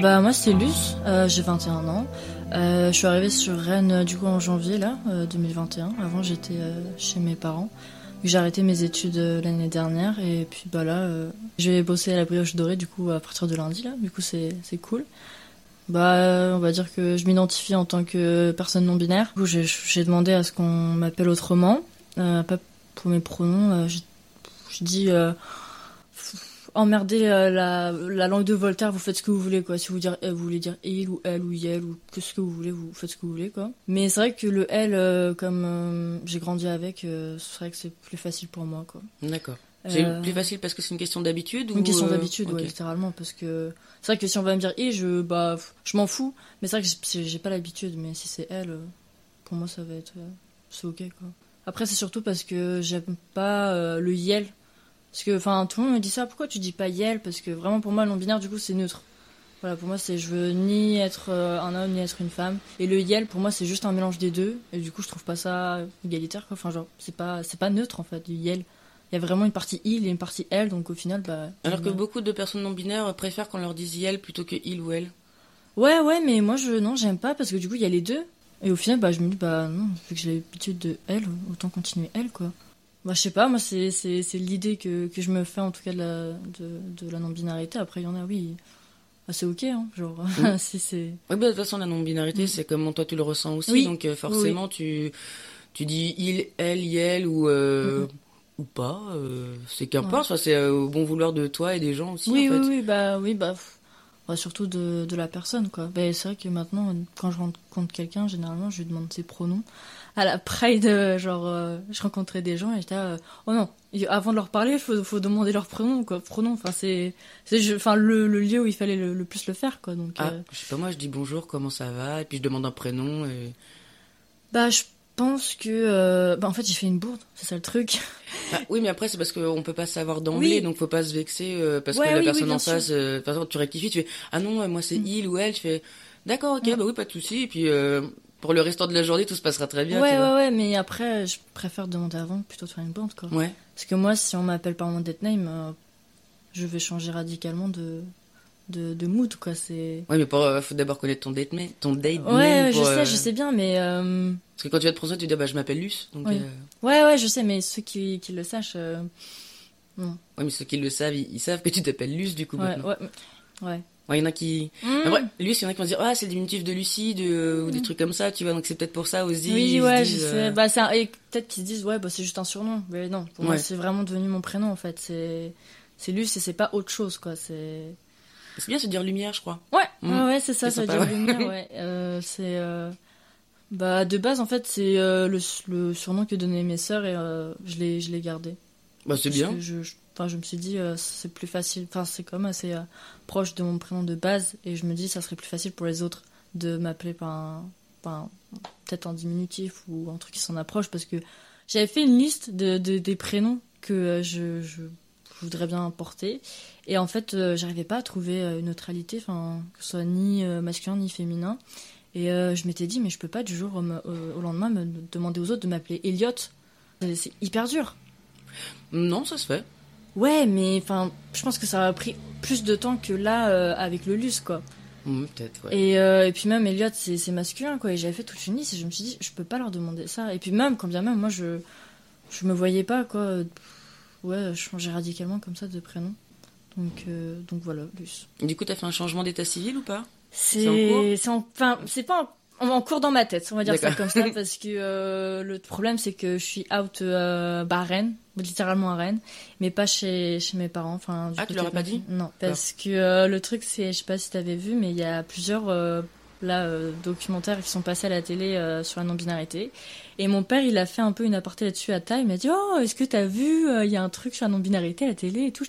Bah moi c'est Luce, euh, j'ai 21 ans. Euh, je suis arrivée sur Rennes euh, du coup en janvier là, 2021. Avant j'étais chez mes parents. J'ai arrêté mes études l'année dernière et puis bah là je vais bosser à la brioche dorée du coup à partir de lundi là. Du coup c'est cool. Bah on va dire que je m'identifie en tant que personne non binaire. Du coup j'ai demandé à ce qu'on m'appelle autrement. pas pour mes pronoms. je dis emmerder euh, la, la, langue de Voltaire, vous faites ce que vous voulez, quoi. Si vous, dire, euh, vous voulez dire il ou elle ou yel ou que ce que vous voulez, vous faites ce que vous voulez, quoi. Mais c'est vrai que le elle, euh, comme j'ai grandi avec, c'est vrai que c'est plus facile pour moi, quoi. D'accord. C'est plus facile parce que c'est une question d'habitude ou Une question d'habitude, ouais, littéralement. Parce que c'est vrai que si on va me dire il, je, bah, je m'en fous. Mais c'est vrai que j'ai pas l'habitude. Mais si c'est elle, pour moi, ça va être. c'est ok, quoi. Après, c'est surtout parce que j'aime pas le yel parce que, enfin, tout le monde me dit ça, pourquoi tu dis pas Yel Parce que vraiment, pour moi, le non-binaire, du coup, c'est neutre. Voilà, pour moi, c'est je veux ni être euh, un homme, ni être une femme. Et le Yel, pour moi, c'est juste un mélange des deux. Et du coup, je trouve pas ça égalitaire, quoi. Enfin, genre, c'est pas, c'est pas neutre, en fait, le Yel. Il y a vraiment une partie il et une partie elle, donc au final, bah. Alors que beaucoup de personnes non-binaires préfèrent qu'on leur dise Yel plutôt que il ou elle. Ouais, ouais, mais moi, je, non, j'aime pas parce que du coup, il y a les deux. Et au final, bah, je me dis, bah, non, vu que j'ai l'habitude de elle, autant continuer elle, quoi. Bah, je sais pas, moi, c'est, c'est, c'est l'idée que, que je me fais, en tout cas, de la, de, de la non-binarité. Après, il y en a, oui, ah, c'est ok, hein, genre, si c'est... Oui, bah, de toute façon, la non-binarité, mm. c'est comme toi, tu le ressens aussi, donc euh, forcément, tu, tu dis il, elle, elle ou... Euh, ou pas, euh, c'est qu'importe, c'est au bon vouloir de toi et des gens aussi. Oui, en fait. oui, oui, bah, oui, bah, surtout de, de la personne, quoi. Bah, c'est vrai que maintenant, quand je rencontre quelqu'un, généralement, je lui demande ses pronoms à la Pride, euh, genre, euh, je rencontrais des gens et j'étais, euh, oh non, avant de leur parler, il faut, faut, demander leur prénom, quoi. Pronom, enfin, c'est, c'est, enfin, le, le, lieu où il fallait le, plus le faire, quoi. Donc, ah, je sais pas, moi, je dis bonjour, comment ça va, et puis je demande un prénom, et. Bah, je pense que, bah, en fait, j'ai fait une bourde, c'est ça le truc. Bah, oui, mais après, c'est parce qu'on peut pas savoir d'emblée, donc faut pas se vexer, parce que la personne en face, par exemple, tu rectifies, tu fais, ah non, moi, c'est mm. il ou elle, tu fais, d'accord, ok, bah oui, pas de souci, et puis, pour le restant de la journée, tout se passera très bien. Ouais, ouais, ouais, mais après, je préfère demander avant plutôt de faire une bande, quoi. Ouais. Parce que moi, si on m'appelle par mon dead name, euh, je vais changer radicalement de, de, de mood, quoi. C'est... Ouais, mais il euh, faut d'abord connaître ton date name. Ton date ouais, je sais, euh, je sais bien, mais. Parce que quand tu vas te présenter, tu dis, ah, bah, je m'appelle Luce. Donc, ouais. ouais, je sais, mais ceux qui, qui le sachent. Non. Ouais, mais ceux qui le savent, ils, savent que tu t'appelles Luce, du coup. Ouais, ouais. ouais il y en a qui. Mmh. lui, il y en a qui vont dire, ah, c'est le diminutif de Lucie, de... ou des mmh. trucs comme ça, tu vois, donc c'est peut-être pour ça aussi. Oui, ouais, je sais. Euh, bah, Et peut-être qu'ils se disent, ouais, bah, c'est juste un surnom. Mais non, pour moi, c'est vraiment devenu mon prénom, en fait. C'est, c'est Luce et c'est pas autre chose, quoi. C'est. C'est bien, se dire lumière, je crois. Ouais, mmh. ouais, c'est ça, ça veut dire lumière, ouais. Euh, c'est. Euh, bah, de base, en fait, c'est le, le, surnom que donnaient mes sœurs et je l'ai, je l'ai gardé. Bah, c'est bien. je Je me suis dit, euh, c'est plus facile. Enfin, c'est même assez euh, proche de mon prénom de base. Et je me dis, ça serait plus facile pour les autres de m'appeler par peut-être un diminutif ou un truc qui s'en approche. Parce que j'avais fait une liste de, des prénoms que euh, je, voudrais bien porter. Et en fait, j'arrivais pas à trouver une neutralité, enfin, que ce soit ni masculin ni féminin. Et je m'étais dit, mais je peux pas du jour au, au lendemain me demander aux autres de m'appeler Elliot. C'est hyper dur. Non, ça se fait. Ouais, mais enfin, je pense que ça a pris plus de temps que là euh, avec le Luce, quoi. Mmh, peut-être, ouais. Et, euh, et puis même Elliot, c'est masculin, quoi. Et j'avais fait toute une liste et je me suis dit, je peux pas leur demander ça. Et puis même, quand bien même, moi, je, je me voyais pas, quoi. Ouais, changer radicalement comme ça de prénom. Donc, euh, donc voilà, Luce. Du coup, t'as fait un changement d'état civil ou pas? C'est enfin, c'est pas en en cours dans ma tête, on va dire ça comme ça, parce que euh, le problème c'est que je suis out euh, bah, à Rennes, littéralement à Rennes, mais pas chez, chez mes parents. Enfin, ah, tu leur as pas dit Non, parce que euh, le truc c'est, je sais pas si tu avais vu, mais il y a plusieurs là documentaires qui sont passés à la télé sur la non-binarité. Et mon père, il a fait un peu une aparté là-dessus à taille. Il m'a dit Oh, est-ce que tu as vu Il y a un truc sur la non-binarité à la télé et tout?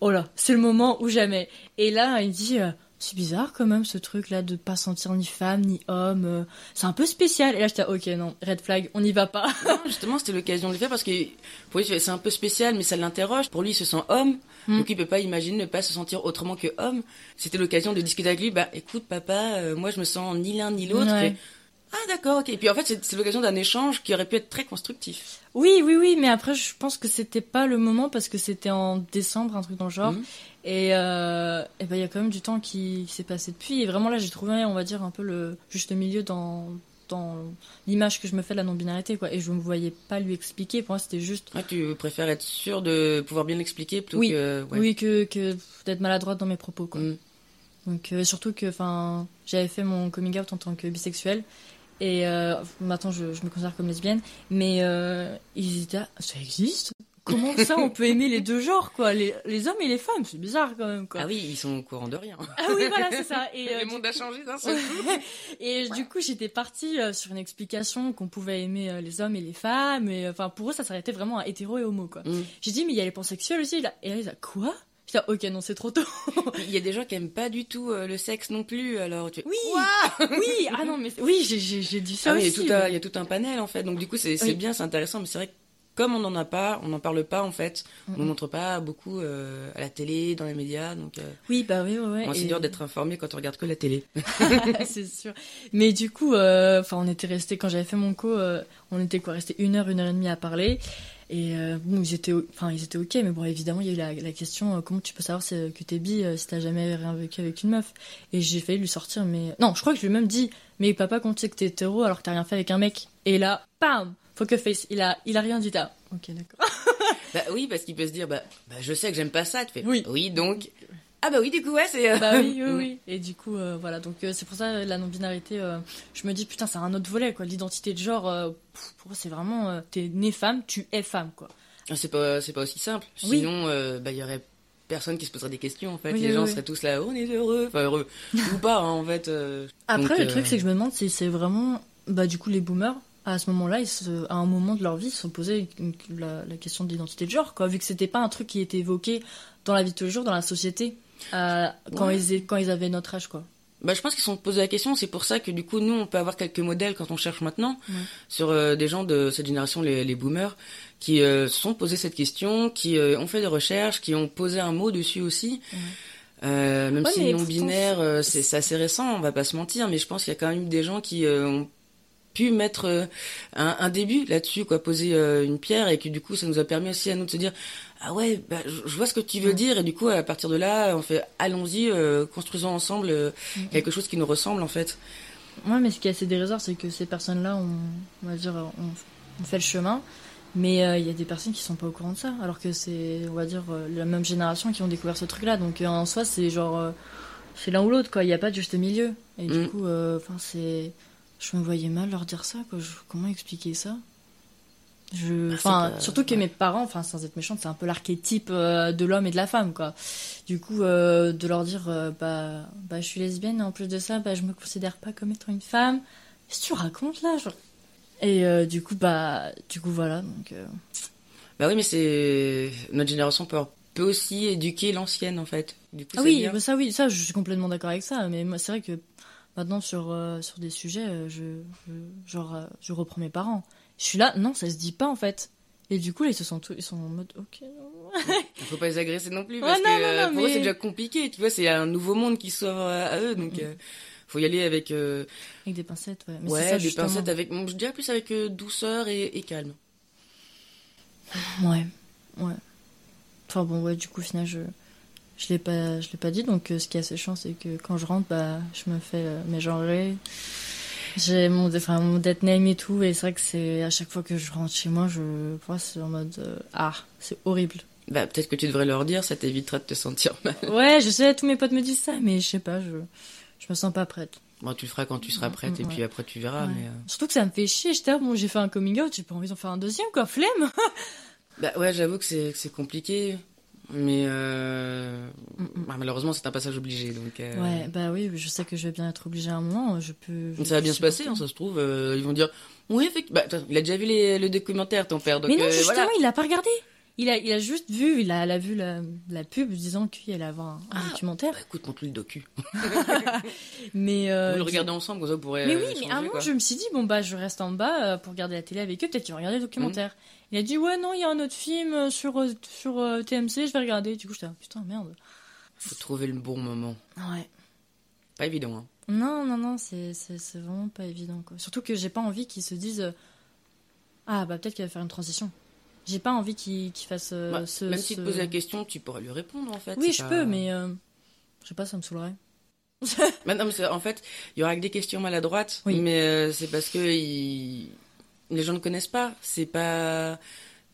oh là, c'est le moment ou jamais. Et là, il dit c'est bizarre quand même ce truc là de pas sentir ni femme ni homme. Euh, c'est un peu spécial. Et là j'étais ok non, red flag, on n'y va pas. justement c'était l'occasion de le faire parce que pour lui c'est un peu spécial mais ça l'interroge. Pour lui il se sent homme, hmm. donc il peut pas imaginer ne pas se sentir autrement que homme. C'était l'occasion de discuter avec lui. Bah écoute papa, euh, moi je me sens ni l'un ni l'autre. Ah d'accord, ok. Et puis en fait, c'est l'occasion d'un échange qui aurait pu être très constructif. Oui, oui, oui, mais après, je pense que c'était pas le moment parce que c'était en décembre, un truc dans le genre. Mhm. Et, euh, et ben il y a quand même du temps qui, s'est passé depuis. Et vraiment là, j'ai trouvé, on va dire, un peu le juste milieu dans dans l'image que je me fais de la non-binarité quoi et je ne me voyais pas lui expliquer pour moi c'était juste ah, tu préfères être sûr de pouvoir bien l'expliquer plutôt oui. que oui que, que d'être maladroite dans mes propos quoi mhm. donc euh, surtout que j'avais fait mon coming out en tant que bisexuelle et euh, maintenant, je, je, me considère comme lesbienne. Mais euh, ils étaient ça existe? Comment ça, on peut aimer les deux genres, quoi? Les, les, hommes et les femmes, c'est bizarre quand même, quoi. Ah oui, ils sont au courant de rien. Ah oui, voilà, c'est ça. Et, euh, le monde a changé d'un seul coup. et du coup, j'étais partie euh, sur une explication qu'on pouvait aimer euh, les hommes et les femmes. Et enfin, pour eux, ça s'arrêtait vraiment à hétéro et homo, quoi. Mm. J'ai dit, mais il y a les pansexuels aussi. Là. Et là, ils ont quoi? J'étais ok, non, c'est trop tôt. Il y a des gens qui aiment pas du tout euh, le sexe non plus, alors tu. Oui, oui, ah non, mais oui, j'ai dit ça ah, aussi. Il y, a tout un panel en fait, donc du coup c'est bien, c'est intéressant, mais c'est vrai que comme on n'en a pas, on n'en parle pas en fait, on ne montre pas beaucoup euh, à la télé, dans les médias, donc. Euh, oui, bah oui, ouais. c'est dur d'être informé quand on regarde que la télé. c'est sûr. Mais du coup, enfin, on était resté quand j'avais fait mon co, on était quoi, resté une heure, une heure et demie à parler. Et euh, bon, ils étaient, enfin, ils étaient ok, mais bon, évidemment, il y a eu la, question euh, comment tu peux savoir que t'es bi euh, si t'as jamais rien vécu avec une meuf? Et j'ai failli lui sortir, mais non, je crois que je lui ai même dit, mais papa, quand tu sais que t'es hétéro alors que t'as rien fait avec un mec? Et là, pam, que face, il a, il a rien dit. Ah, ok, d'accord. bah oui, parce qu'il peut se dire, bah, bah, je sais que j'aime pas ça. Tu fais, oui, oui, donc ah bah oui, du coup, ouais, c'est... Euh, bah oui, oui, oui. Et du coup, euh, voilà, donc euh, c'est pour ça, la non-binarité, je me dis, putain, c'est un autre volet, quoi. L'identité de genre, pour moi, c'est vraiment, t'es né femme, tu es femme, quoi. Ah, c'est pas, c'est pas aussi simple. Sinon, bah, il y aurait personne qui se poserait des questions, en fait. Les gens seraient tous là, oh, on est heureux, enfin, heureux, ou pas, hein, en fait. Après, le truc, c'est que je me demande si c'est vraiment, bah, du coup, les boomers, à ce moment-là, à un moment de leur vie, ils se sont posés la, la, question de l'identité de genre, quoi, vu que c'était pas un truc qui était évoqué dans la vie de tous les jours, dans la société. Euh, quand, ils, quand ils avaient notre âge, quoi. Bah, je pense qu'ils se sont posés la question. C'est pour ça que du coup, nous, on peut avoir quelques modèles quand on cherche maintenant sur euh, des gens de cette génération, les, les boomers, qui euh, se sont posés cette question, qui ont fait des recherches, qui ont posé un mot dessus aussi. même si non binaire, c'est assez récent, on va pas se mentir, mais je pense qu'il y a quand même des gens qui ont pu mettre un, un, début là-dessus, quoi, poser une pierre, et que du coup, ça nous a permis aussi à nous de se dire ah ouais, bah, je vois ce que tu veux dire et du coup à partir de là on fait allons-y, euh, construisons ensemble euh, mm-hmm. quelque chose qui nous ressemble en fait. Ouais, mais ce qui est assez dérisoire, c'est que ces personnes-là, on, on, va dire, on, fait le chemin, mais euh, il y a des personnes qui sont pas au courant de ça, alors que c'est, on va dire, la même génération qui ont découvert ce truc-là. Donc en soi, c'est genre, c'est l'un ou l'autre, quoi. Il n'y a pas de juste milieu. Et du mm. coup, enfin, c'est, je me voyais mal leur dire ça, quoi. comment expliquer ça? Je, bah, enfin, surtout que mes parents, enfin, sans être méchante, c'est un peu l'archétype euh, de l'homme et de la femme, quoi. Du coup, euh, de leur dire, euh, bah, bah, je suis lesbienne, et en plus de ça, bah, je me considère pas comme étant une femme. Qu'est-ce que tu racontes là genre? Et du coup, bah, du coup, voilà. Donc, Bah oui, mais c'est notre génération peut, peut aussi éduquer l'ancienne, en fait. Du coup, ah oui, bah, ça, oui, ça, je suis complètement d'accord avec ça. Mais moi, c'est vrai que maintenant, sur sur des sujets, je, je genre, je reprends mes parents. Je suis là, non, ça se dit pas en fait. Et du coup, là, ils se sont tous, ils sont en mode, ok. Il faut pas les agresser non plus parce que euh, pour eux c'est déjà compliqué. Tu vois, c'est un nouveau monde qui s'ouvre à, eux, donc. Euh, faut y aller avec euh, avec des pincettes ouais, Mais ouais des pincettes avec je dirais plus avec douceur et, calme ouais ouais enfin bon ouais du coup au final je je l'ai pas je l'ai pas dit donc ce qui est assez chiant c'est que quand je rentre bah je me fais mes genrés j'ai mon, enfin, mon dead name et tout, et c'est vrai que c'est à chaque fois que je rentre chez moi, je vois c'est en mode euh, ah, c'est horrible. Bah peut-être que tu devrais leur dire, ça t'évitera de te sentir mal. Ouais, je sais, tous mes potes me disent ça, mais je sais pas, je je me sens pas prête. Bon, tu le feras quand tu seras prête, et puis après tu verras. Mais euh. Surtout que ça me fait chier. J'étais bon, j'ai fait un coming out, j'ai pas envie d'en faire un deuxième, quoi, flemme. bah ouais, j'avoue que c'est compliqué. Mais euh... bah, malheureusement, c'est un passage obligé. Donc, euh... Ouais, bah oui, je sais que je vais bien être obligée à un moment. Je peux. ça va bien se passer, hein, ça se trouve. Euh, ils vont dire Oui, effectivement. Bah, il a déjà vu les, le documentaire, ton père. Donc, mais non, euh, justement, il l'a pas regardé. Il a, il a juste vu, il a, vu la, la pub disant qu'il allait avoir un, Ah, documentaire. Bah, écoute, montre-lui le docu. mais euh, Vous le regardez ensemble, comme ça, pourrez. Mais euh, oui, mais échanger, à un moment, je me suis dit, bon, bah, je reste en bas euh, pour regarder la télé avec eux, peut-être qu'ils vont regarder le documentaire. Mhm. Il a dit, ouais, non, il y a un autre film euh, sur, euh, sur euh, TMC, je vais regarder. Du coup, j'étais, ah, putain, merde. Faut trouver le bon moment. Ouais. Pas évident, hein. Non, non, non, c'est, vraiment pas évident, quoi. Surtout que j'ai pas envie qu'ils se disent, euh, ah, bah, peut-être qu'il va faire une transition. J'ai pas envie qu'il, qu'il fasse euh, Bah, ce. Même s'il ce- te pose la question, tu pourrais lui répondre, en fait. Oui, je pas- peux, mais euh, je sais pas, ça me saoulerait. Bah, non, mais en fait, il y aura que des questions maladroites, Oui. mais euh, c'est parce que les gens ne connaissent pas. C'est pas.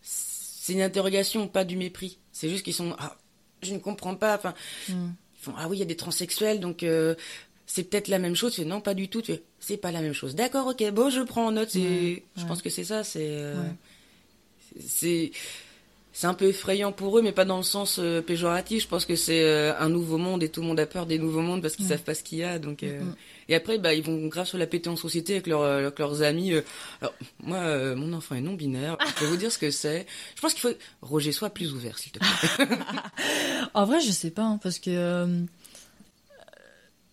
C'est une interrogation, pas du mépris. C'est juste qu'ils sont. Ah, je ne comprends pas. Enfin, Hmm. ils font Ah oui, il y a des transsexuels, donc euh, c'est peut-être la même chose. Tu fais, non, pas du tout. Tu c'est pas la même chose. D'accord, ok, bon, je prends en note. Ouais, Je pense que c'est ça. C'est. Ouais. C'est. C'est un peu effrayant pour eux, mais pas dans le sens euh, péjoratif. Je pense que c'est euh, un nouveau monde et tout le monde a peur des nouveaux mondes parce qu'ils Mm. savent pas ce qu'il y a. Donc, euh, Mm. et après, bah, ils vont grave se la péter en société avec, leurs avec leurs amis. Alors, moi, mon enfant est non binaire. Je vais vous dire ce que c'est. Je pense qu'il faut Roger sois plus ouvert, s'il te plaît. En vrai, je sais pas, hein, parce que.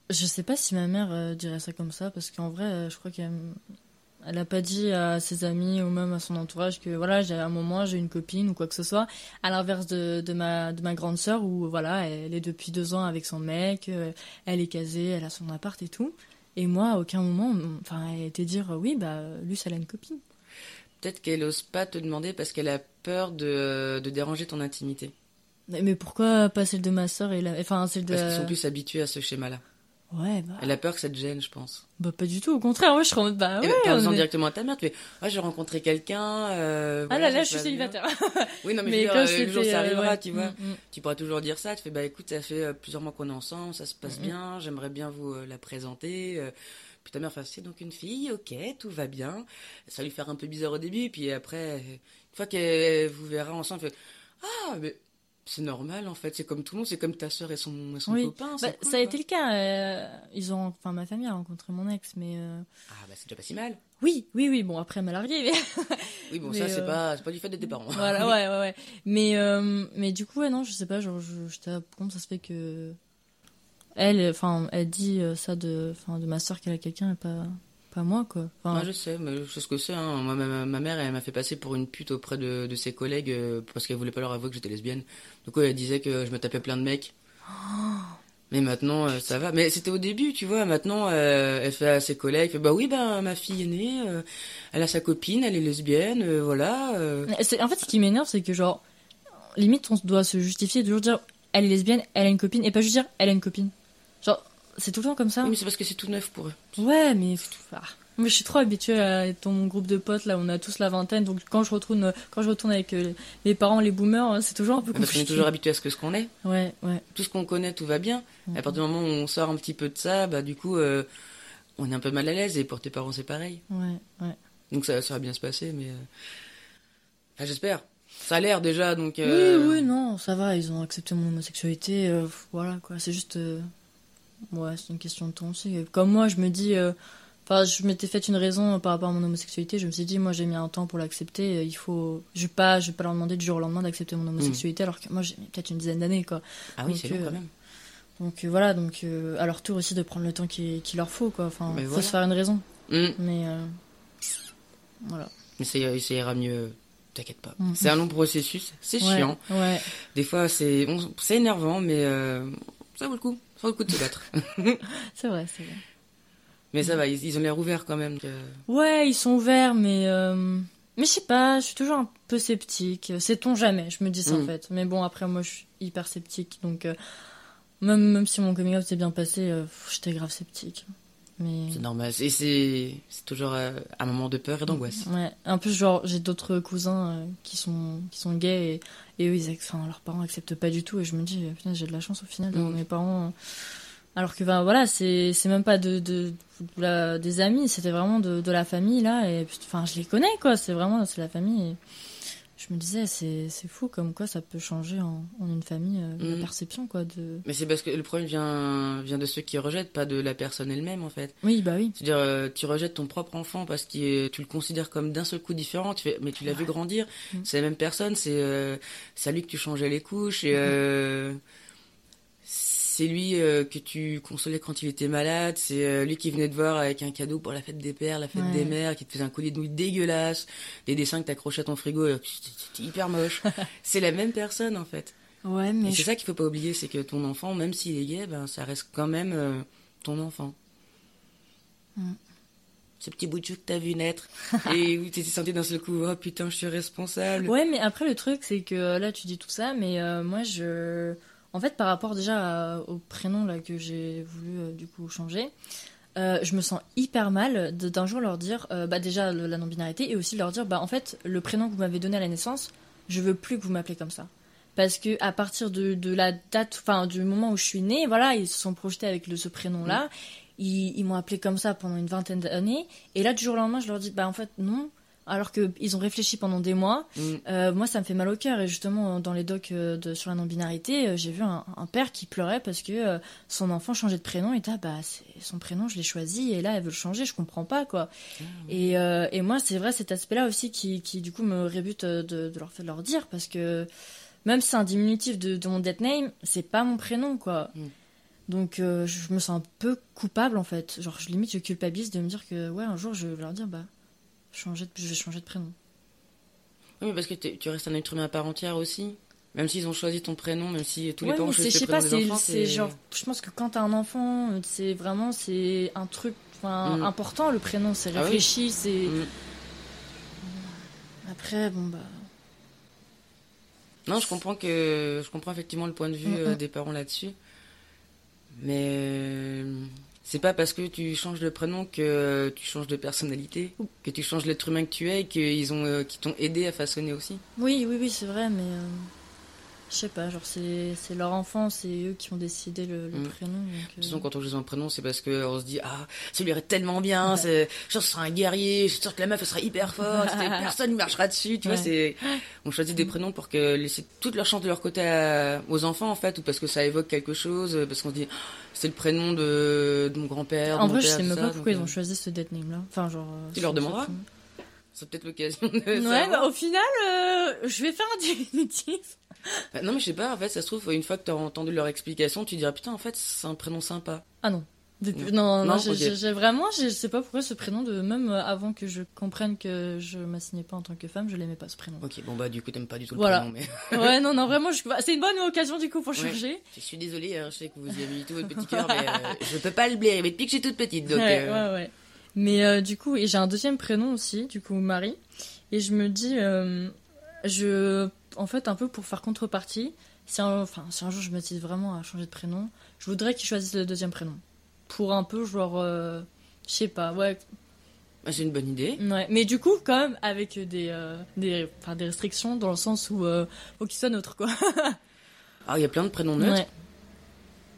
je sais pas si ma mère dirait ça comme ça, parce qu'en vrai, je crois qu'elle elle a pas dit à ses amis ou même à son entourage que voilà, j'ai à un moment, j'ai une copine ou quoi que ce soit. À l'inverse de, de, ma, de ma grande sœur, où voilà, elle est depuis deux ans avec son mec, euh, elle est casée, elle a son appart et tout. Et moi, à aucun moment, enfin, elle été dire oui, bah, Luce, elle a une copine. Peut-être qu'elle ose pas te demander parce qu'elle a peur de, de déranger ton intimité. Mais, mais pourquoi pas celle de ma sœur et la... enfin celle de. Parce qu'ils sont plus habitués à ce schéma-là. Ouais, bah, Elle a peur que ça te gêne, je pense. bah pas du tout. Au contraire, moi je serais en mode bah Et ouais. bah, on est- directement à ta mère. Tu fais, ah, j'ai rencontré quelqu'un. Euh, Ah là là, je suis célibataire. Oui, non, mais, Mais je veux dire, euh, le jour ça euh, arrivera, ouais. tu vois. Mm, mm. Tu pourras toujours dire ça. Tu fais, bah écoute, ça fait plusieurs mois qu'on est ensemble, ça se passe Mhm. bien, j'aimerais bien vous euh, la présenter. Puis ta mère fait, c'est donc une fille, ok, tout va bien. Ça va lui faire un peu bizarre au début, puis après, une fois qu'elle vous verra ensemble, elle fait, ah, mais c'est normal en fait, c'est comme tout le monde, c'est comme ta soeur et son, et son Oui. copain. Bah, cool, ça a été le cas. euh, ils ont, enfin ma famille a rencontré mon ex, mais euh, Ah, bah c'est déjà pas si mal. oui, oui, oui. Bon après elle m'a largué, mais Oui, bon, Mais, ça, c'est euh, pas, c'est pas du fait de tes parents. voilà, ouais, ouais, ouais. Mais mais du coup, ouais, non, je sais pas. Genre, je, là, comment ça se fait que elle, enfin, elle dit ça de, enfin, de ma soeur qu'elle a quelqu'un et pas, pas moi, quoi. Enfin, je sais, mais je sais ce que c'est. Hein. Moi, ma, ma- mère, elle m'a fait passer pour une pute auprès de, de ses collègues euh, parce qu'elle voulait pas leur avouer que j'étais lesbienne. Du coup, elle disait que je me tapais plein de mecs. Mais maintenant, euh, ça va. Mais c'était au début, tu vois. Maintenant, euh, elle fait à ses collègues, bah oui, bah ma fille est née, euh, elle a sa copine, elle est lesbienne, voilà. C'est- En fait, ce qui m'énerve, c'est que genre, limite, on doit se justifier, toujours dire, elle est lesbienne, elle a une copine, et pas juste dire, elle a une copine. Genre, c'est tout le temps comme ça. Oui, mais c'est parce que c'est tout neuf pour eux. Ouais, mais ah. moi, je suis trop habituée à être dans mon groupe de potes là, on a tous la vingtaine, donc quand je retourne, quand je retourne avec euh, les parents, les boomers, c'est toujours un peu Parce qu'on est compliqué. toujours habitué à ce que ce qu'on est. Ouais, ouais. Tout ce qu'on connaît, tout va bien. Mhm. À partir du moment où on sort un petit peu de ça, bah du coup, euh, on est un peu mal à l'aise. Et pour tes parents, c'est pareil. Ouais, ouais. Donc ça, ça va bien se passer, mais... euh, Enfin, j'espère. Ça a l'air déjà, donc... euh, Oui, oui, non, ça va, ils ont accepté mon homosexualité, euh, voilà quoi, c'est juste. Ouais, c'est une question de temps aussi. Comme moi, je me dis. euh, Enfin, je m'étais fait une raison par rapport à mon homosexualité. Je me suis dit, moi, j'ai mis un temps pour l'accepter. euh, Il faut, je vais pas, je vais pas leur demander du jour au lendemain d'accepter mon homosexualité, alors que moi, j'ai peut-être une dizaine d'années, quoi. Ah oui, c'est long euh, quand même. Donc euh, voilà, donc euh, à leur tour aussi de prendre le temps qu'il qu'il leur faut, quoi. Enfin, Mais faut voilà. se faire une raison. Mm. Mais voilà. Mais ça, ira- mieux. T'inquiète pas. Mhm. C'est un long processus. C'est Ouais, chiant. Ouais. Des fois, c'est bon, c'est énervant, mais euh, ça vaut le coup. Ça vaut le coup de se battre. C'est vrai, c'est vrai. mais ça va, ils, ils ont l'air ouverts quand même. que- Ouais, ils sont ouverts, mais euh, mais je sais pas, je suis toujours un peu sceptique. Sait-on jamais Je me dis ça en Mm. fait. Mais bon, après moi, je suis hyper sceptique, donc euh, même même si mon coming out s'est bien passé, euh, j'étais grave sceptique. Mais C'est normal. C'est- C'est toujours un moment de peur et d'angoisse. ouais, un peu genre j'ai d'autres cousins qui sont qui sont gays et, et eux ils enfin, leurs parents acceptent pas du tout et je me dis putain j'ai de la chance au final d'avoir Mm. mes parents alors que ben voilà c'est c'est même pas de, de, de la- des amis c'était vraiment de, de la famille là et puis, enfin je les connais quoi c'est vraiment c'est la famille et je me disais, c'est, fou comme quoi ça peut changer en, une famille la mm. perception. quoi. De... Mais c'est parce que le problème vient, vient de ceux qui rejettent, pas de la personne elle-même en fait. Oui, bah oui. C'est-à-dire, euh, tu rejettes ton propre enfant parce que tu le considères comme d'un seul coup différent, tu fais, mais tu l'as vu grandir, mm. c'est la même personne, c'est, euh, c'est à lui que tu changeais les couches et. Mm. C'est lui euh, que tu consolais quand il était malade, c'est euh, lui qui venait te voir avec un cadeau pour la fête des pères, la fête des mères, qui te faisait un collier de nouilles dégueulasse, des dessins que t'accrochais à ton frigo, c'était hyper moche. c'est la même personne en fait. Ouais, mais c'est ça qu'il faut pas oublier, c'est que ton enfant, même s'il est gay, ben ça reste quand même euh, ton enfant. Mm. Ce petit bout de chou que t'as vu naître et où t'étais senti d'un seul coup, oh putain, je suis responsable. Ouais, mais après le truc, c'est que là tu dis tout ça, mais moi je en fait, par rapport déjà au prénom là, que j'ai voulu euh, du coup changer, euh, je me sens hyper mal d'un jour leur dire euh, bah, déjà la non-binarité et aussi leur dire bah en fait le prénom que vous m'avez donné à la naissance, je veux plus que vous m'appelez comme ça. Parce que à partir de, la date, enfin du moment où je suis née, voilà, ils se sont projetés avec ce prénom-là. Ils, ils m'ont appelé comme ça pendant une vingtaine d'années. Et là, du jour au lendemain, je leur dis, bah en fait, non, alors qu'ils ont réfléchi pendant des mois. Mm. Euh, moi, ça me fait mal au cœur. Et justement, dans les docs euh, de, sur la non-binarité, euh, j'ai vu un, père qui pleurait parce que son enfant changeait de prénom. Et ah, bah, son prénom, je l'ai choisi. Et là, elle veut le changer. Je comprends pas, quoi. Ah, et, moi, c'est vrai, cet aspect-là aussi qui, du coup, me rébute de, leur, de leur dire. Parce que même si c'est un diminutif de, mon dead name, c'est pas mon prénom, quoi. Mm. Donc, je me sens un peu coupable, en fait. Genre, je, limite, je culpabilise de me dire que, ouais, un jour, je vais leur dire, bah changer de, je vais changer de prénom. Oui, parce que tu restes un être humain à part entière aussi. Même s'ils ont choisi ton prénom, même si tous les parents choisissent le prénom des enfants, c'est genre, je pense que quand t'as un enfant, c'est vraiment c'est un truc, mm. important le prénom, c'est ah réfléchi, c'est. Mm. Après, bon bah. Non, je comprends que je comprends effectivement le point de vue euh, des parents là-dessus, mais euh, c'est pas parce que tu changes de prénom que tu changes de personnalité, que tu changes l'être humain que tu es et qu'ils ont, euh, qui t'ont aidé à façonner aussi. Oui, oui, oui, c'est vrai, mais euh, je sais pas, genre c'est leur enfant, c'est eux qui ont décidé le, mm. prénom. De toute façon, quand on choisit un prénom, c'est parce qu'on se dit ah, ça lui irait tellement bien, c'est genre ce sera un guerrier, je suis sûr que la meuf elle sera hyper forte, personne ne marchera dessus, tu vois. C'est on choisit des prénoms pour que laisser toute leur chance de leur côté aux enfants en fait, ou parce que ça évoque quelque chose, parce qu'on se dit ah, c'est le prénom de, mon grand-père. En vrai, je sais même pas pourquoi ils ont euh, choisi ce dead name là. Enfin genre. Euh, tu leur demanderas. C'est peut-être l'occasion de. Ouais, bah, au final, euh, je vais faire un diminutif. Bah, non, mais je sais pas, en fait, ça se trouve, une fois que tu as entendu leur explication, tu diras putain, en fait, c'est un prénom sympa. Ah non. Non, non, j'ai vraiment, je sais pas pourquoi ce prénom, de même euh, avant que je comprenne que je m'assignais pas en tant que femme, je l'aimais pas ce prénom. Ok, bon bah du coup t'aimes pas du tout le prénom, mais. ouais, non, non, vraiment, c'est une bonne occasion du coup pour changer. Je suis désolée, hein, je sais que vous y avez mis tout votre petit cœur, mais euh, je peux pas le blairer, mais depuis que j'ai toute petite, donc. Ouais, ouais, ouais. Mais du coup, et j'ai un deuxième prénom aussi, du coup Marie, et je me dis, je en fait, un peu pour faire contrepartie, si un, enfin, si un jour je me décide vraiment à changer de prénom, je voudrais qu'il choisisse le deuxième prénom. Pour un peu, genre, euh, je sais pas, ouais. Bah, c'est une bonne idée. Ouais, mais du coup, quand même, avec des, euh, des, des restrictions, dans le sens où euh, faut qu'il soit neutre, quoi. ah, il y a plein de prénoms neutres.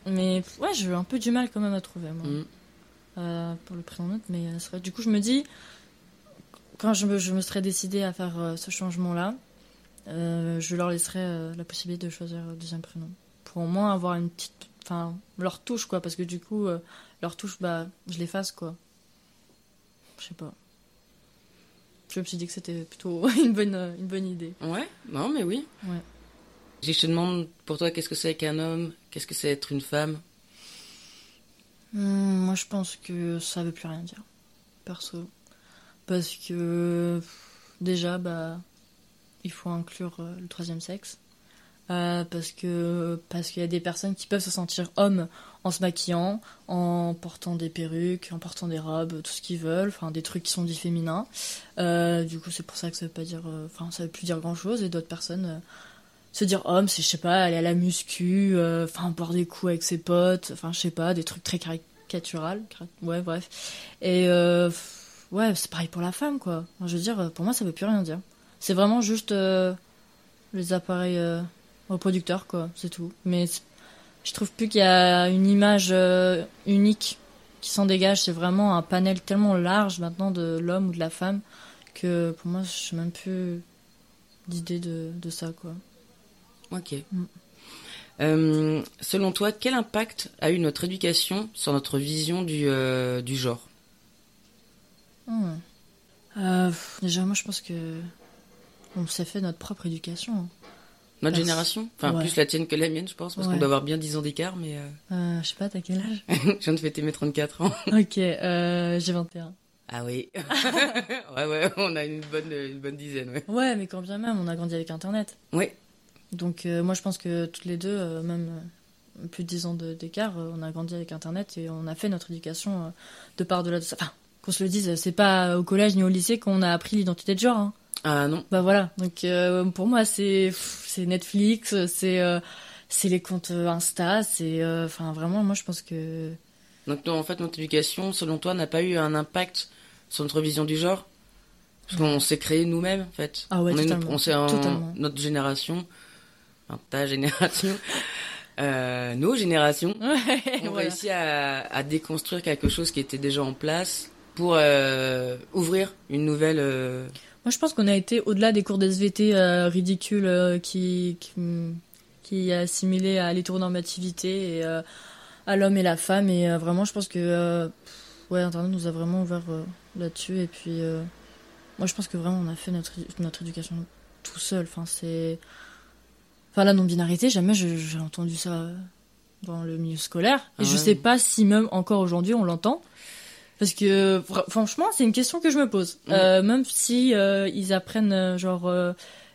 Mais ouais, j'ai un peu du mal quand même à trouver, moi. Mm. Pour le prénom neutre, mais du coup, je me dis, quand je me, je me serais décidée à faire ce changement-là, euh, je leur laisserai euh, la possibilité de choisir le deuxième prénom. Pour au moins avoir une petite. Enfin, leur touche, quoi. Parce que du coup, euh, leur touche, bah, je l'efface, quoi. Je sais pas. Je me suis dit que c'était plutôt une bonne, une bonne idée. Ouais, non, mais oui. Ouais. Si je te demande pour toi, qu'est-ce que c'est qu'un homme? Qu'est-ce que c'est être une femme? Hmm, Moi, je pense que ça veut plus rien dire. Perso. Parce que. Déjà, bah il faut inclure euh, le troisième sexe. Euh, parce que parce qu'il y a des personnes qui peuvent se sentir hommes en se maquillant, en portant des perruques, en portant des robes, tout ce qu'ils veulent, enfin des trucs qui sont dits féminins. Euh, du coup, c'est pour ça que ça veut pas dire, enfin ça veut plus dire grand chose. Et d'autres personnes se dire homme, c'est je sais pas, aller à la muscu, enfin boire des coups avec ses potes, enfin je sais pas, des trucs très caricatural, ouais bref. Et ouais, c'est pareil pour la femme quoi. Je veux dire, pour moi ça veut plus rien dire. C'est vraiment juste euh, les appareils euh, reproducteurs, quoi, c'est tout. Mais je trouve plus qu'il y a une image euh, unique qui s'en dégage. C'est vraiment un panel tellement large maintenant de l'homme ou de la femme que pour moi, je sais même plus. d'idée de, de, ça, quoi. Ok. Mm. Euh, selon toi, quel impact a eu notre éducation sur notre vision du, euh, du genre? Hmm. euh, Déjà, moi, je pense que on s'est fait notre propre éducation. Hein. Notre génération? Enfin, plus la tienne que la mienne, je pense, parce qu'on doit avoir bien 10 ans d'écart, mais... je sais pas, t'as quel âge? Je viens de fêter mes 34 ans. ok, j'ai 21. Ah oui. ouais, ouais, on a une bonne, une bonne dizaine, ouais. Ouais, mais quand bien même, on a grandi avec Internet. Oui. Donc euh, moi je pense que toutes les deux, euh, même euh, plus de 10 ans d'écart, on a grandi avec Internet et on a fait notre éducation de part de là de ça. Enfin, qu'on se le dise, c'est pas au collège ni au lycée qu'on a appris l'identité de genre. Hein. Ah non. Bah voilà. Donc pour moi c'est c'est Netflix, c'est c'est les comptes Insta, c'est enfin vraiment moi je pense que. Donc en fait notre éducation, selon toi, n'a pas eu un impact sur notre vision du genre? Parce qu'on s'est créé nous-mêmes en fait. Ah ouais, on totalement. on s'est notre génération ta génération, euh, nos générations, ont réussi à, déconstruire quelque chose qui était déjà en place pour euh, ouvrir une nouvelle. Euh, Moi, je pense qu'on a été au-delà des cours d'SVT ridicules qui, qui, qui assimilés à l'hétéronormativité et à l'homme et la femme. Et vraiment, je pense que ouais, Internet nous a vraiment ouvert là-dessus. Et puis, moi, je pense que vraiment, on a fait notre, notre éducation tout seul. Enfin, c'est Enfin, la non-binarité, jamais j'ai entendu ça dans le milieu scolaire. Et je ah sais pas si même encore aujourd'hui on l'entend. Parce que franchement, c'est une question que je me pose. Euh, même si euh, ils apprennent euh, genre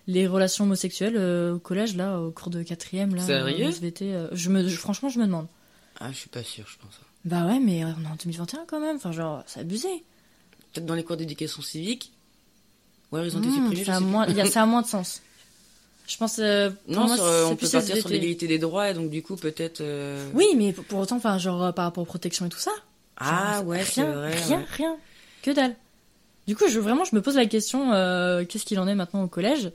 les relations homosexuelles au collège là, au cours de quatrième là, Sérieux SVT, je me, franchement, je me demande. Ah, je suis pas sûr, je pense. Bah ouais, mais on est en 2021 quand même. Enfin, genre, c'est abusé. Peut-être dans les cours d'éducation civique. Ouais, ils ont été mmh, supprimés. Ça a moins de sens. Je pense. Euh, non, on peut partir sur l'égalité des droits, et donc du coup peut-être. Euh, oui, mais pour autant, enfin, genre euh, par rapport aux protections et tout ça. Ah ouais, rien, vrai, rien, rien, que dalle. Du coup, je vraiment, je me pose la question, qu'est-ce qu'il en est maintenant au collège,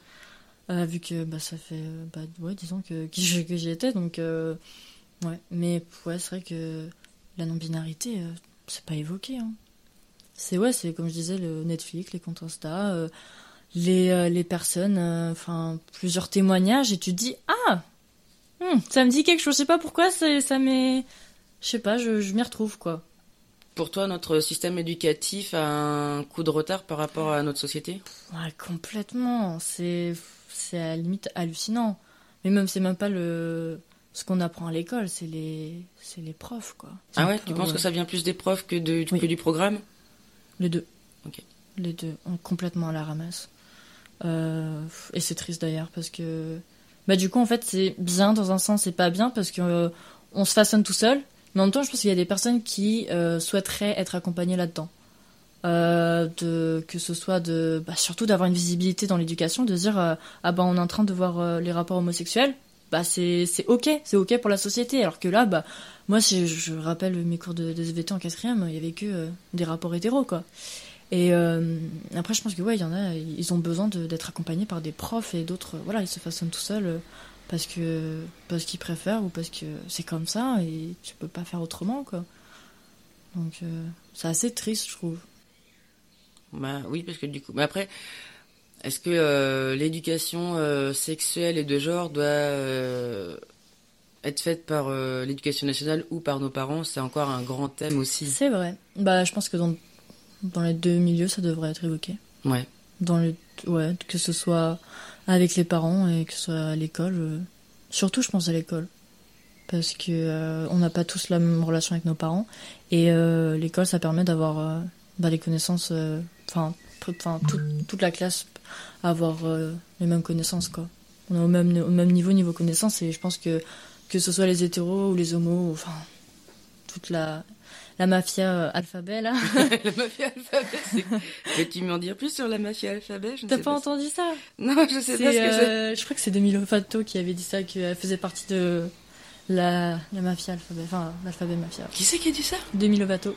vu que bah ça fait, bah ouais, disons que que j'y étais, donc ouais. Mais ouais, c'est vrai que la non-binarité, c'est pas évoqué. Hein. C'est ouais, c'est comme je disais le Netflix, les comptes Insta les, euh, les personnes, euh, enfin plusieurs témoignages, et tu te dis ah, hmm, ça me dit quelque chose. Je sais pas pourquoi ça m'est, je sais pas, je, je m'y retrouve quoi. Pour toi, notre système éducatif a un coup de retard par rapport à notre société? Ouais, complètement. C'est c'est à la limite hallucinant. Mais même c'est même pas le ce qu'on apprend à l'école, c'est les c'est les profs quoi. Ah ouais, tu penses que ça vient plus des profs que de que du programme? Les deux. Ok. Les deux, complètement à la ramasse. Euh, et c'est triste d'ailleurs parce que bah du coup en fait c'est bien dans un sens et pas bien parce que euh, on se façonne tout seul mais en même temps je pense qu'il y a des personnes qui euh, souhaiteraient être accompagnées là-dedans. De que ce soit de bah, surtout d'avoir une visibilité dans l'éducation de dire ah bah on est en train de voir les rapports homosexuels bah c'est c'est ok c'est ok pour la société. Alors que là bah moi je, je rappelle mes cours de, de SVT en quatrième il y avait que des rapports hétéros quoi et euh, après, je pense que ouais, il y en a, ils ont besoin d'être accompagnés par des profs et d'autres, voilà, ils se façonnent tout seuls euh, parce que parce qu'ils préfèrent ou parce que c'est comme ça et tu peux pas faire autrement, quoi. Donc euh, c'est assez triste, je trouve. Bah oui, parce que du coup, mais après, est-ce que l'éducation sexuelle et de genre doit être faite par l'éducation nationale ou par nos parents? C'est encore un grand thème aussi. C'est vrai. Bah, je pense que dans dans les deux milieux, ça devrait être évoqué. Ouais. Dans le, ouais, que ce soit avec les parents et que ce soit à l'école. Euh, surtout, je pense à l'école. Parce que euh, on n'a pas tous la même relation avec nos parents. Et euh, l'école, ça permet d'avoir bah, les connaissances. Enfin, enfin toute la classe avoir les mêmes connaissances, quoi. On est au même, au même niveau, niveau connaissances. Et je pense que que ce soit les hétéros ou les homos, enfin, toute la la mafia euh, alphabet là. la mafia alphabet, Peux-tu m'en dire plus sur la mafia alphabet T'as pas, entendu ça? Non, je sais pas ce que c'est. Euh, je crois que c'est Demi Lovato qui avait dit ça, qu'elle faisait partie de la, la mafia alphabet, enfin l'alphabet mafia. Qui c'est qui a dit ça? Demi Lovato.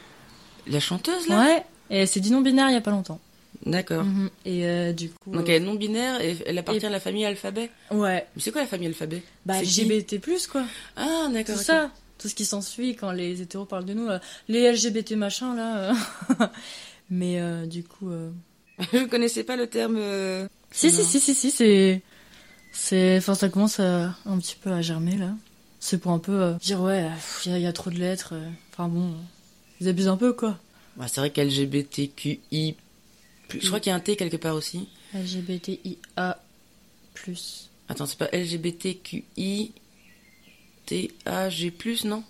La chanteuse là? Ouais, et elle s'est dit non binaire il y a pas longtemps. D'accord. Mhm. Et euh, du coup. Donc elle est non binaire et elle appartient à la famille alphabet? Ouais. Mais c'est quoi la famille alphabet? Bah LGBT quoi. Ah d'accord. C'est ça tout ce qui s'ensuit quand les hétéros parlent de nous, euh, les LGBT machin là. Euh. Mais euh, du coup. Je ne connaissais pas le terme Si, si, si, si, si, c'est. C'est. Enfin, ça commence à, un petit peu à germer, là. C'est pour un peu euh, dire, ouais, il y, a trop de lettres. Enfin, bon. Ils abusent un peu, quoi. Bah, c'est vrai qu'LGBTQI. Je crois qu'il y a un T quelque part aussi. LGBTIA. Attends, c'est pas LGBTQI. TAG, non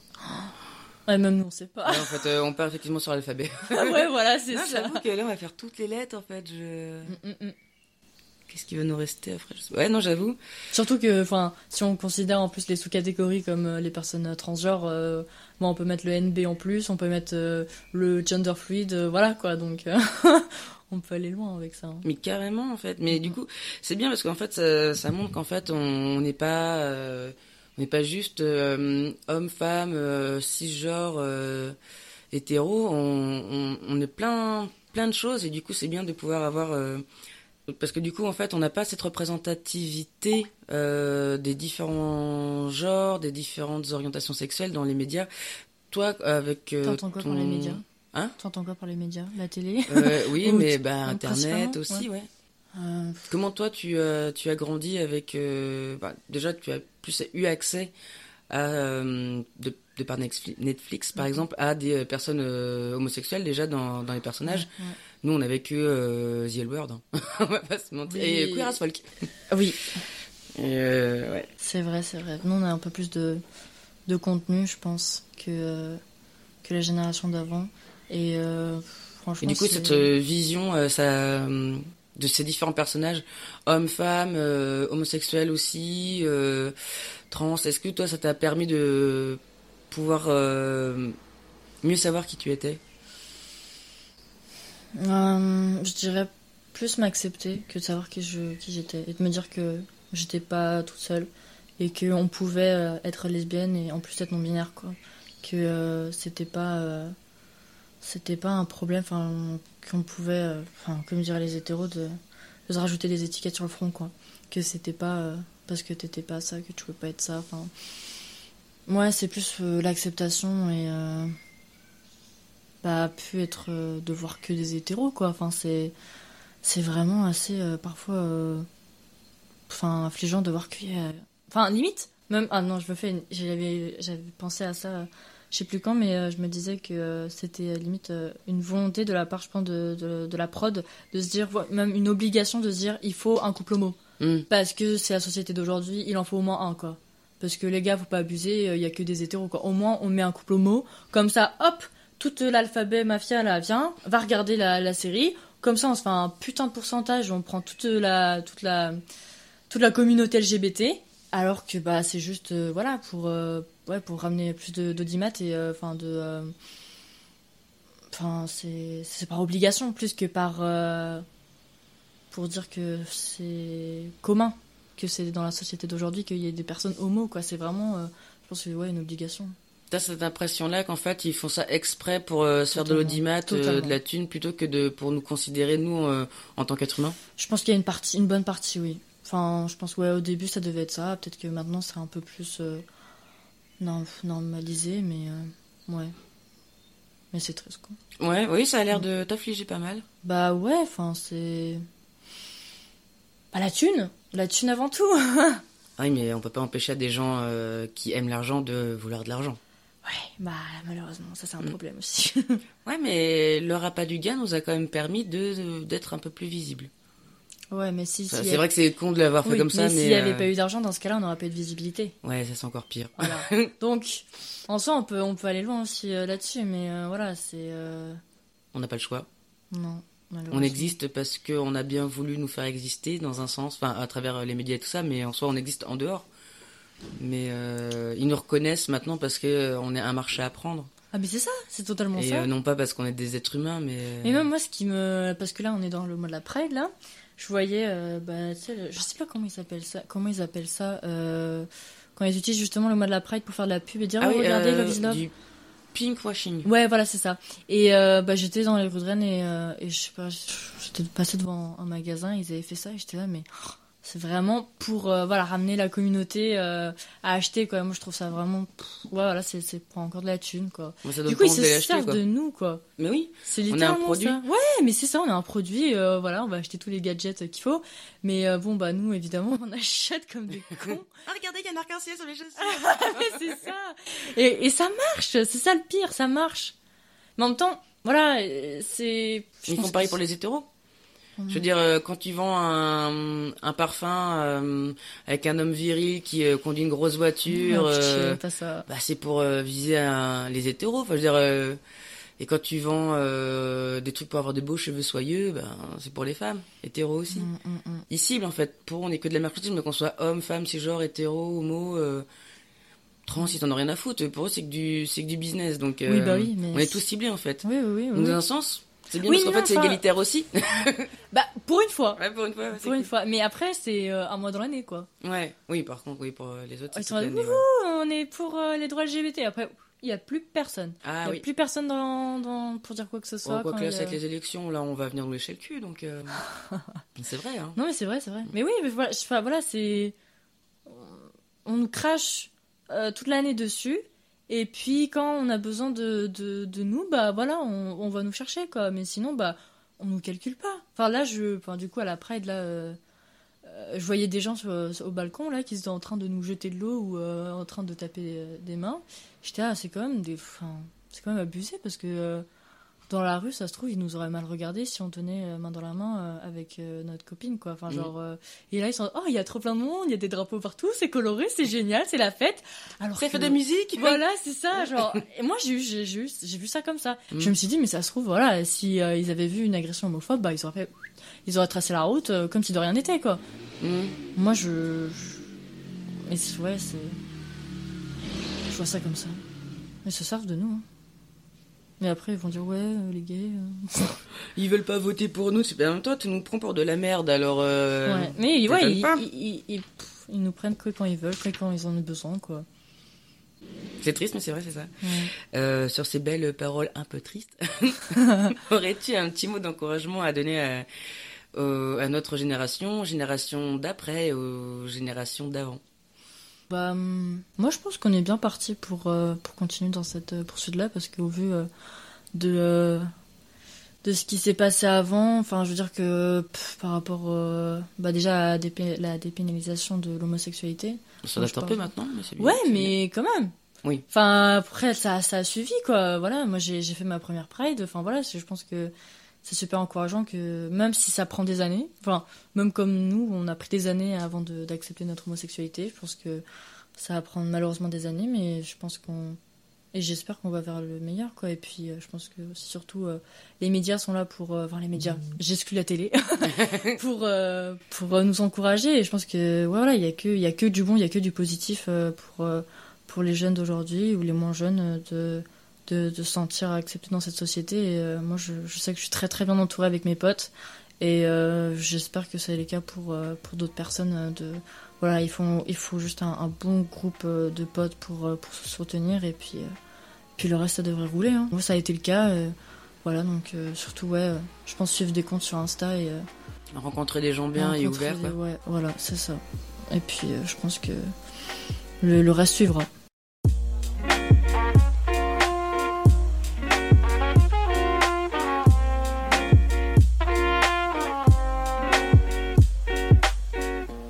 Ouais, même nous, on sait pas. en fait, euh, on part effectivement sur l'alphabet. ouais, voilà, c'est ça. J'avoue que là, on va faire toutes les lettres, en fait. Je... Mm, mm, mm. Qu'est-ce qui va nous rester après Ouais, non, j'avoue. Surtout que, enfin, si on considère en plus les sous-catégories comme euh, les personnes euh, transgenres, bon, on peut mettre le NB en plus, on peut mettre le gender fluid, voilà quoi. Donc, on peut aller loin avec ça. Hein. Mais carrément, en fait. Mais du coup, c'est bien parce qu'en fait, ça, ça montre qu'en fait, on n'est pas on n'est pas juste euh, homme, femme, euh, cisgenre, euh, hétéro. On, on, est plein, plein de choses et du coup, c'est bien de pouvoir avoir. Euh, parce que du coup, en fait, on n'a pas cette représentativité des différents genres, des différentes orientations sexuelles dans les médias. Toi, avec. T'entends quoi par les médias? Hein? T'entends quoi par les médias? La télé? Oui, mais bah, Internet aussi, ouais. Euh, Comment toi tu, euh, tu as grandi avec euh, bah, déjà tu as plus eu accès à de, par Netflix par mhm. exemple à des personnes homosexuelles déjà dans, dans les personnages. Nous on a vécu The L Word, hein. on va pas se mentir et Queer as Folk. Oui. ouais. C'est vrai c'est vrai. Nous on a un peu plus de de contenu je pense que que la génération d'avant et franchement. Et du coup cette vision ça de ces différents personnages, hommes, femmes, euh, homosexuels aussi, euh, trans. Est-ce que toi, ça t'a permis de pouvoir euh, mieux savoir qui tu étais? Je dirais plus m'accepter que de savoir qui je qui j'étais et de me dire que j'étais pas toute seule et qu'on pouvait être lesbienne et en plus être non binaire quoi que c'était pas c'était pas un problème enfin qu'on pouvait euh, enfin comme diraient les hétéros de, se rajouter des étiquettes sur le front quoi. Que c'était pas euh, parce que t'étais pas ça que tu pouvais pas être ça enfin. Ouais c'est plus euh, l'acceptation et pas pu être de voir que des hétéros quoi. Enfin c'est c'est vraiment assez parfois enfin affligeant de voir qu'il y a enfin limite même ah non je me fais j'avais j'avais pensé à ça je sais plus quand, mais euh, je me disais que euh, c'était euh, limite une volonté de la part, je pense, de, de, la prod, de se dire, même une obligation de se dire, il faut un couple homo. Mm. Parce que c'est la société d'aujourd'hui, il en faut au moins un, quoi. Parce que les gars, faut pas abuser, il y a que des hétéros, quoi. Au moins, on met un couple homo, comme ça, hop, tout l'alphabet mafia, là, vient, va regarder la, la série, comme ça, on se fait un putain de pourcentage, on prend toute la, toute la, toute la communauté LGBT, alors que bah c'est juste voilà pour ouais, pour ramener plus d'audimat et euh, enfin de euh, enfin c'est par obligation plus que par euh, pour dire que c'est commun que c'est dans la société d'aujourd'hui qu'il y ait des personnes homo quoi c'est vraiment je pense que ouais une obligation T'as cette impression-là qu'en fait ils font ça exprès pour se faire de l'audimat, de la thune, plutôt que de pour nous considérer nous en tant qu'être humain. Je pense qu'il y a une partie, une bonne partie, oui. Enfin, je pense ouais au début ça devait être ça. Peut-être que maintenant c'est un peu plus non, normalisé, mais euh, ouais. Mais c'est triste, quoi. Ouais, oui, ça a l'air de t'affliger pas mal. Bah ouais, enfin, c'est. Bah la thune La thune avant tout Oui, mais on peut pas empêcher à des gens euh, qui aiment l'argent de vouloir de l'argent. Ouais, bah malheureusement, ça c'est un mm. problème aussi. ouais, mais le rapat du gain nous a quand même permis d'être un peu plus visible. Ouais, mais si. c'est vrai que c'est con de l'avoir fait comme ça, mais. S'il n'y avait euh, pas eu d'argent, dans ce cas-là, on n'aurait pas eu de visibilité. Ouais, ça c'est encore pire. Voilà. Donc, en soi, on peut, on peut aller loin aussi euh, là-dessus, mais euh, voilà, c'est. On n'a pas le choix. Non. On existe parce qu'on a bien voulu nous faire exister dans un sens, enfin à travers les médias et tout ça, mais en soi on existe en dehors. Mais ils nous reconnaissent maintenant parce qu'on est un marché à prendre. Ah mais c'est ça, c'est totalement ça. Et non pas parce qu'on est des êtres humains, mais. Et même moi, ce qui me, parce que là on est dans le mois de la Pride là, je voyais, euh, bah, je sais pas comment ils appellent ça, comment ils appellent ça, euh, quand ils utilisent justement le mois de la Pride pour faire de la pub et dire, ah oh, regardez, euh, Love is Love. Du pink washing. Ouais, voilà, c'est ça. Et bah, j'étais dans les rues de Rennes et, et je sais pas, j'étais passé devant un magasin, ils avaient fait ça et j'étais là, mais c'est vraiment pour euh, voilà ramener la communauté euh, à acheter quoi. Moi je trouve ça vraiment ouais voilà c'est c'est pour encore de la thune quoi. Du coup ils se servent de nous quoi. Mais oui c'est littéralement un produit. ça. ouais mais c'est ça on a un produit euh, voilà on va acheter tous les gadgets qu'il faut. Mais bon bah nous évidemment on achète comme des cons. Ah regardez il y a un arc-en-ciel sur mes chaussures. C'est ça. Et, et ça marche c'est ça le pire ça marche. Mais en même temps voilà c'est ils font pareil pour les hétéros je veux dire, euh, quand tu vends un, un parfum euh, avec un homme viril qui euh, conduit une grosse voiture, bah, c'est pour viser les hétéros. Enfin, je veux dire, et quand tu vends des trucs pour avoir de beaux cheveux soyeux, ben, c'est pour les femmes, hétéros aussi. Mm, mm, mm. Ils ciblent en fait. Pour on est que de la marketing, mais qu'on soit homme, femme, genre hétéro, homo. Trans, ils t'en ont rien à foutre. Pour eux, c'est que du, c'est que du business. Donc, oui, bah oui, on est tous ciblés en fait. Oui, oui, oui. Donc, dans un sens, c'est bien parce qu'en fait c'est égalitaire aussi. bah pour une fois. Ouais, pour une fois. pour une fois. Mais après c'est euh, un mois dans l'année quoi. Ouais. Oui par contre oui pour euh, les autres. Ils sont on est pour euh, les droits LGBT. Après il n'y a plus personne. Ah, il n'y a plus personne dans, dans, pour dire quoi que ce soit. quoi que là, avec les élections, là, on va venir nous lécher le cul, donc. c'est vrai, hein. Non, mais c'est vrai, c'est vrai. Mais oui, mais voilà, voilà c'est. On nous crache toute l'année dessus. Et puis quand on a besoin de, de, nous, bah voilà, on, va nous chercher quoi. Mais sinon, bah on nous calcule pas. Enfin là, je, du coup à la Pride là, euh, euh, je voyais des gens au balcon là qui étaient en train de nous jeter de l'eau ou euh, en train de taper des mains. J'étais ah c'est quand même des, enfin c'est quand même abusé parce que dans la rue, ça se trouve, ils nous auraient mal regardé si on tenait euh, main dans la main euh, avec euh, notre copine, quoi. Enfin, genre, et là, ils sont, oh, il y a trop plein de monde, il y a des drapeaux partout, c'est coloré, c'est génial, c'est la fête. Alors, ça fait de musique. Voilà, c'est ça, genre. et moi, j'ai j'ai j'ai vu ça comme ça. Mm. Je me suis dit, mais ça se trouve, voilà, si ils avaient vu une agression homophobe, bah, ils auraient fait, ils auraient tracé la route comme si de rien n'était, quoi. Mm. Moi, je, mais ouais, c'est, je vois ça comme ça. Ils se servent de nous. Hein. Mais après, ils vont dire, ouais, euh, les gays. Euh. ils veulent pas voter pour nous. C'est en même temps, tu nous prends pour de la merde, alors. Euh, ouais, mais ouais, ils, ils, ils, nous prennent que quand ils veulent, que quand ils en ont besoin, quoi. C'est triste, mais c'est vrai, c'est ça. sur ces belles paroles un peu tristes, aurais-tu un petit mot d'encouragement à donner à, à notre génération, génération d'après, aux générations d'avant? Bah, hum, moi, je pense qu'on est bien parti pour, euh, pour continuer dans cette euh, poursuite-là, parce qu'au vu euh, de, de ce qui s'est passé avant, enfin, je veux dire que par rapport bah, déjà à la dépénalisation de l'homosexualité. Ça date un peu maintenant, mais c'est. Ouais, mais quand même. Oui. Enfin, après, ça, ça a suivi, quoi. Voilà, moi, j'ai fait ma première Pride. Enfin, voilà, je pense que c'est super encourageant que même si ça prend des années, enfin même comme nous, on a pris des années avant d'accepter notre homosexualité. Je pense que ça va prendre malheureusement des années, mais je pense qu'on et j'espère qu'on va vers le meilleur quoi. Et puis euh, je pense que surtout euh, les médias sont là pour, euh, enfin les médias, j'exclus la télé, pour pour nous encourager. Et je pense que voilà, il y a que y a que du bon, il y a que du positif pour pour les jeunes d'aujourd'hui ou les moins jeunes de de, de se sentir accepté dans cette société. Et euh, moi, je, je, sais que je suis très très bien entourée avec mes potes. Et euh, j'espère que c'est le cas pour, euh, pour d'autres personnes. De, voilà, il faut, il faut juste un, bon groupe de potes pour, pour se soutenir. Et puis, puis le reste, ça devrait rouler. Hein. Moi, ça a été le cas. voilà, donc surtout, ouais, je pense suivre des comptes sur Insta et. rencontrer des gens bien et ouverts. Ouais, voilà, c'est ça. Et puis, je pense que le, le reste suivra.